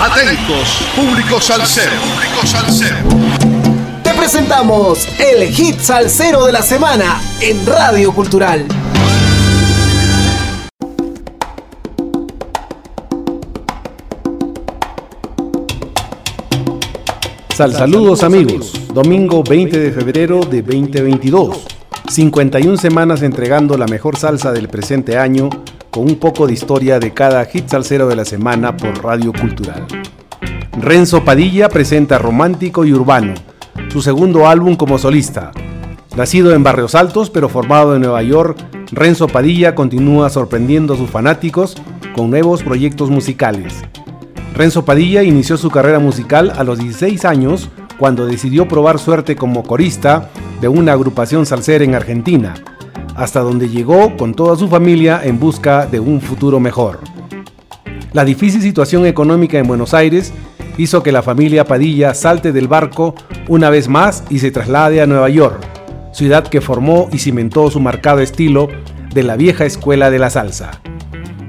Atentos, público salsero. Público salsero. Te presentamos el hit salsero de la semana en Radio Cultural. Sal saludos amigos, domingo 20 de febrero de 2022. 51 semanas entregando la mejor salsa del presente año con un poco de historia de cada hit salsero de la semana por Radio Cultural. Renzo Padilla presenta Romántico y Urbano, su segundo álbum como solista. Nacido en Barrios Altos pero formado en Nueva York, Renzo Padilla continúa sorprendiendo a sus fanáticos con nuevos proyectos musicales. Renzo Padilla inició su carrera musical a los 16 años cuando decidió probar suerte como corista de una agrupación salsera en Argentina hasta donde llegó con toda su familia en busca de un futuro mejor. La difícil situación económica en Buenos Aires hizo que la familia Padilla salte del barco una vez más y se traslade a Nueva York, ciudad que formó y cimentó su marcado estilo de la vieja escuela de la salsa.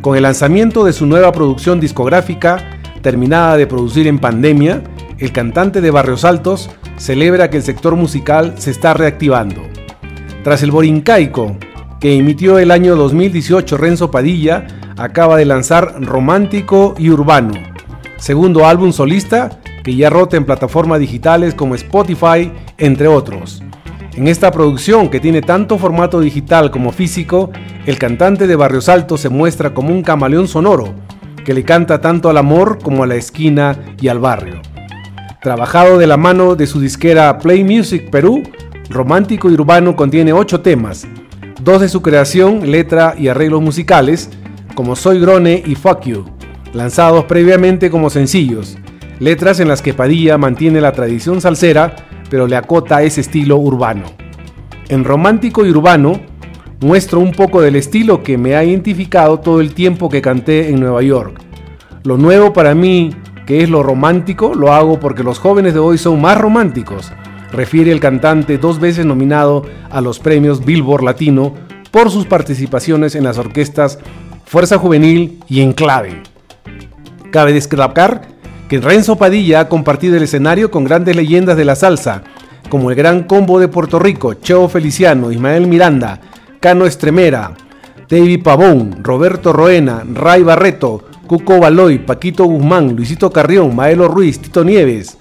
Con el lanzamiento de su nueva producción discográfica, terminada de producir en pandemia, el cantante de Barrios Altos celebra que el sector musical se está reactivando. Tras el Borincaico, que emitió el año 2018 Renzo Padilla, acaba de lanzar Romántico y Urbano, segundo álbum solista que ya rota en plataformas digitales como Spotify, entre otros. En esta producción, que tiene tanto formato digital como físico, el cantante de Barrios Altos se muestra como un camaleón sonoro, que le canta tanto al amor como a la esquina y al barrio. Trabajado de la mano de su disquera Play Music Perú, Romántico y Urbano contiene ocho temas, dos de su creación, letra y arreglos musicales, como Soy Grone y Fuck You, lanzados previamente como sencillos, letras en las que Padilla mantiene la tradición salsera, pero le acota ese estilo urbano. En Romántico y Urbano, muestro un poco del estilo que me ha identificado todo el tiempo que canté en Nueva York. Lo nuevo para mí, que es lo romántico, lo hago porque los jóvenes de hoy son más románticos refiere el cantante dos veces nominado a los premios Billboard Latino por sus participaciones en las orquestas Fuerza Juvenil y Enclave. Cabe destacar que Renzo Padilla ha compartido el escenario con grandes leyendas de la salsa, como el Gran Combo de Puerto Rico, Cheo Feliciano, Ismael Miranda, Cano Estremera, David Pavón, Roberto Roena, Ray Barreto, Cuco Baloy, Paquito Guzmán, Luisito Carrión, Maelo Ruiz, Tito Nieves,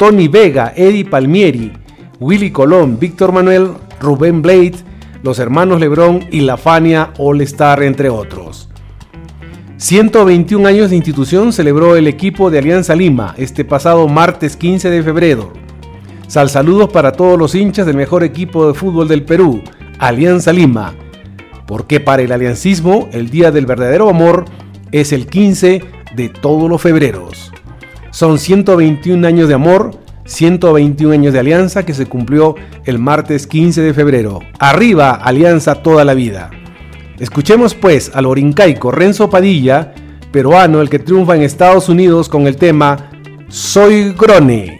Tony Vega, Eddie Palmieri, Willy Colón, Víctor Manuel, Rubén Blade, los hermanos Lebrón y la Fania All Star, entre otros. 121 años de institución celebró el equipo de Alianza Lima este pasado martes 15 de febrero. Sal saludos para todos los hinchas del mejor equipo de fútbol del Perú, Alianza Lima, porque para el aliancismo el día del verdadero amor es el 15 de todos los febreros. Son 121 años de amor, 121 años de alianza que se cumplió el martes 15 de febrero. Arriba, alianza toda la vida. Escuchemos pues al orincaico Renzo Padilla, peruano, el que triunfa en Estados Unidos con el tema Soy Grone.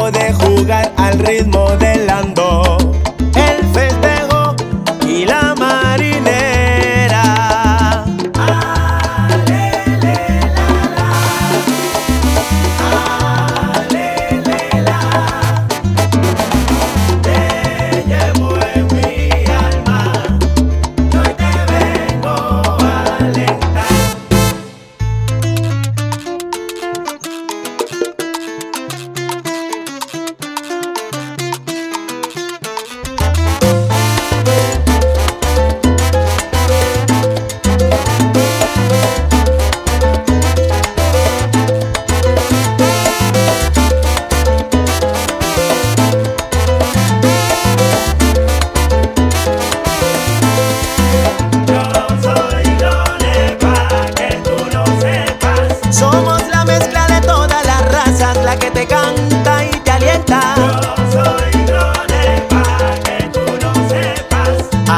jugar al ritmo y la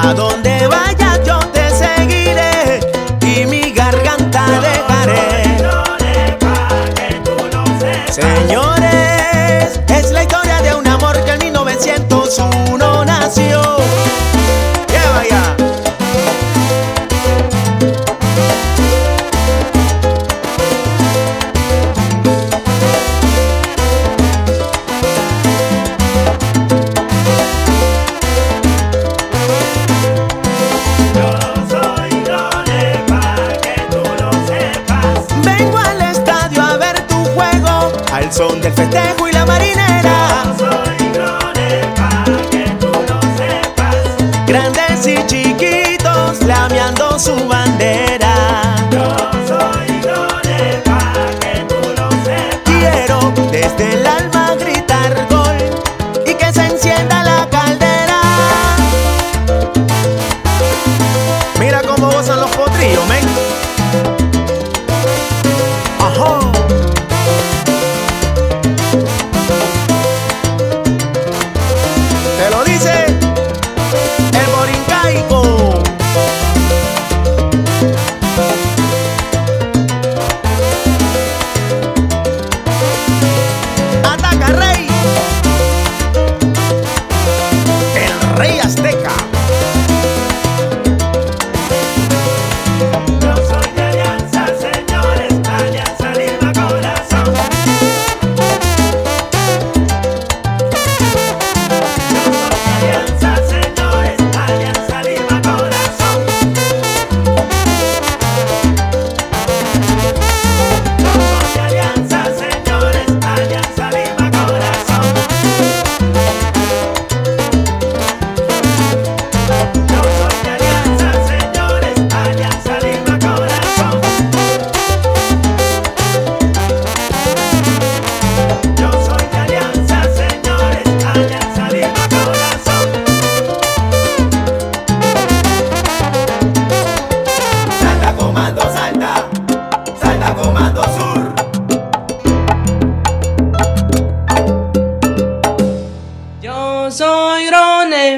A donde flameando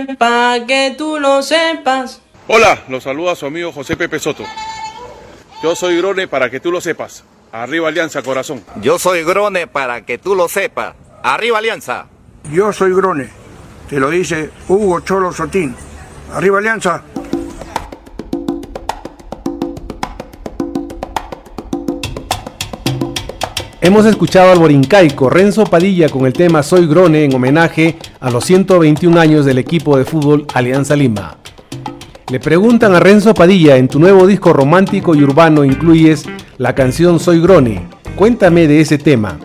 Grone, pa' que tú lo sepas. Hola, los saluda su amigo José Pepe Soto. Yo soy Grone para que tú lo sepas. Arriba Alianza, corazón. Yo soy Grone para que tú lo sepas. Arriba Alianza. Yo soy Grone. Te lo dice Hugo Cholo Sotín. Arriba Alianza. Hemos escuchado al borincaico Renzo Padilla con el tema Soy Grone en homenaje a los 121 años del equipo de fútbol Alianza Lima. Le preguntan a Renzo Padilla, en tu nuevo disco romántico y urbano incluyes la canción Soy Grone. Cuéntame de ese tema.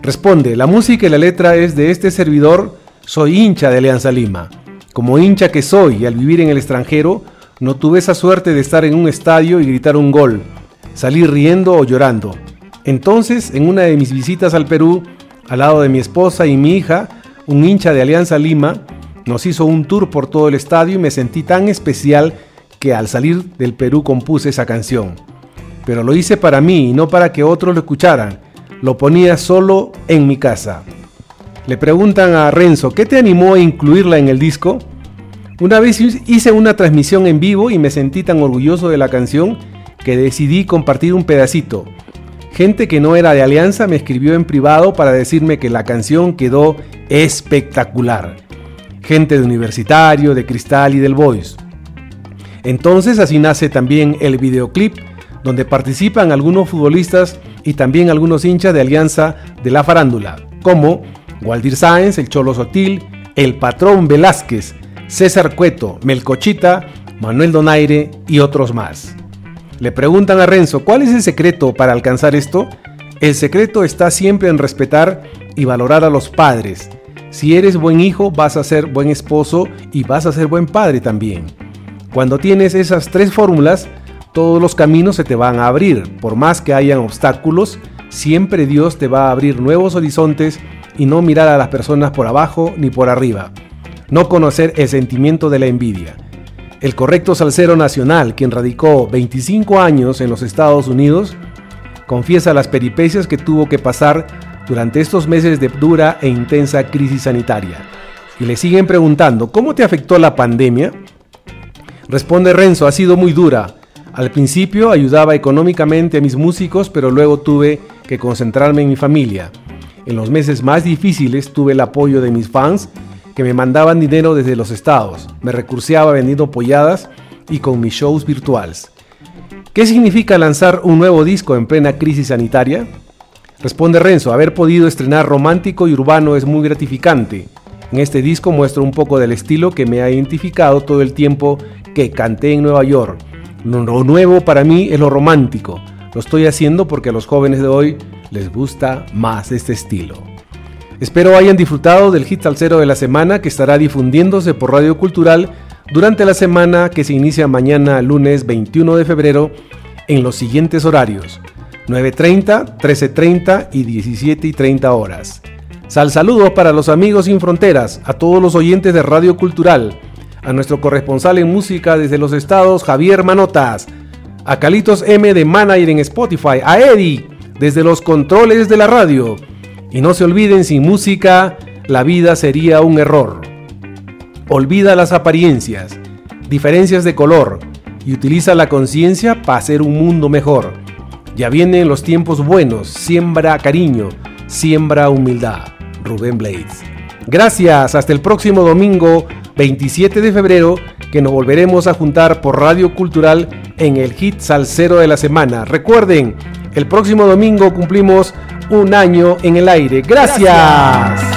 Responde, la música y la letra es de este servidor, soy hincha de Alianza Lima. Como hincha que soy al vivir en el extranjero, no tuve esa suerte de estar en un estadio y gritar un gol, salir riendo o llorando. Entonces, en una de mis visitas al Perú, al lado de mi esposa y mi hija, un hincha de Alianza Lima, nos hizo un tour por todo el estadio y me sentí tan especial que al salir del Perú compuse esa canción. Pero lo hice para mí y no para que otros lo escucharan. Lo ponía solo en mi casa. Le preguntan a Renzo, ¿qué te animó a incluirla en el disco? Una vez hice una transmisión en vivo y me sentí tan orgulloso de la canción que decidí compartir un pedacito. Gente que no era de Alianza me escribió en privado para decirme que la canción quedó espectacular. Gente de Universitario, de Cristal y del Voice. Entonces así nace también el videoclip donde participan algunos futbolistas y también algunos hinchas de Alianza de la farándula, como Waldir Sáenz, el Cholo Sotil, el Patrón Velázquez, César Cueto, Melcochita, Manuel Donaire y otros más. Le preguntan a Renzo, ¿cuál es el secreto para alcanzar esto? El secreto está siempre en respetar y valorar a los padres. Si eres buen hijo, vas a ser buen esposo y vas a ser buen padre también. Cuando tienes esas tres fórmulas, todos los caminos se te van a abrir. Por más que hayan obstáculos, siempre Dios te va a abrir nuevos horizontes y no mirar a las personas por abajo ni por arriba. No conocer el sentimiento de la envidia. El correcto salsero nacional, quien radicó 25 años en los Estados Unidos, confiesa las peripecias que tuvo que pasar durante estos meses de dura e intensa crisis sanitaria. Y le siguen preguntando, ¿cómo te afectó la pandemia? Responde Renzo, ha sido muy dura. Al principio ayudaba económicamente a mis músicos, pero luego tuve que concentrarme en mi familia. En los meses más difíciles tuve el apoyo de mis fans que me mandaban dinero desde los estados. Me recurseaba vendiendo polladas y con mis shows virtuales. ¿Qué significa lanzar un nuevo disco en plena crisis sanitaria? Responde Renzo, haber podido estrenar romántico y urbano es muy gratificante. En este disco muestro un poco del estilo que me ha identificado todo el tiempo que canté en Nueva York. Lo nuevo para mí es lo romántico. Lo estoy haciendo porque a los jóvenes de hoy les gusta más este estilo. Espero hayan disfrutado del hit salsero de la semana que estará difundiéndose por Radio Cultural durante la semana que se inicia mañana lunes 21 de febrero en los siguientes horarios 9.30, 13.30 y 17.30 horas. Sal saludos para los amigos sin fronteras, a todos los oyentes de Radio Cultural, a nuestro corresponsal en música desde los estados Javier Manotas, a Calitos M de Manager en Spotify, a Eddie desde los controles de la radio. Y no se olviden, sin música, la vida sería un error. Olvida las apariencias, diferencias de color y utiliza la conciencia para hacer un mundo mejor. Ya vienen los tiempos buenos, siembra cariño, siembra humildad. Rubén Blades. Gracias, hasta el próximo domingo 27 de febrero que nos volveremos a juntar por Radio Cultural en el hit salsero de la semana. Recuerden, el próximo domingo cumplimos un año en el aire. Gracias.